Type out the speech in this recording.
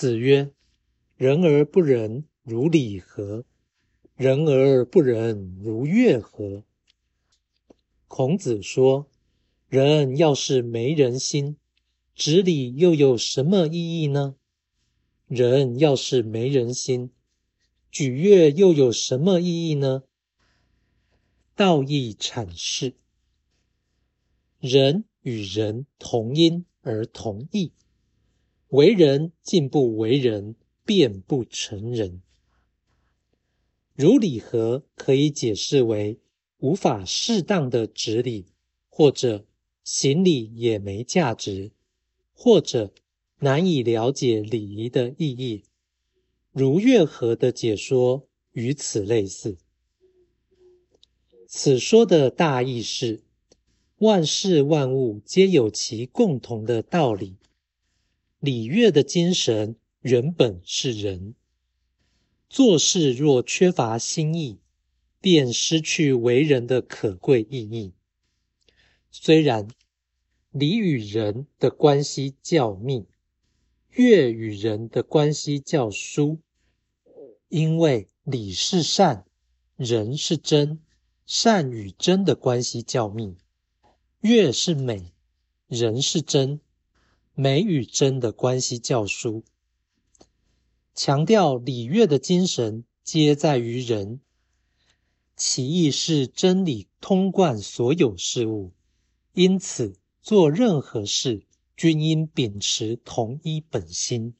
子曰：“人而不仁，如礼何？人而不仁，如乐何？”孔子说：“人要是没人心，执礼又有什么意义呢？人要是没人心，举乐又有什么意义呢？”道义阐释：人与人同音而同义。为人竟不为人，便不成人。如礼何可以解释为无法适当的执礼，或者行礼也没价值，或者难以了解礼仪的意义。如乐何的解说与此类似。此说的大意是：万事万物皆有其共同的道理。礼乐的精神原本是人，做事若缺乏心意，便失去为人的可贵意义。虽然礼与人的关系较密，乐与人的关系较疏，因为礼是善，人是真，善与真的关系较密；乐是美，人是真。美与真的关系教书，强调礼乐的精神皆在于人，其意是真理通贯所有事物，因此做任何事均应秉持同一本心。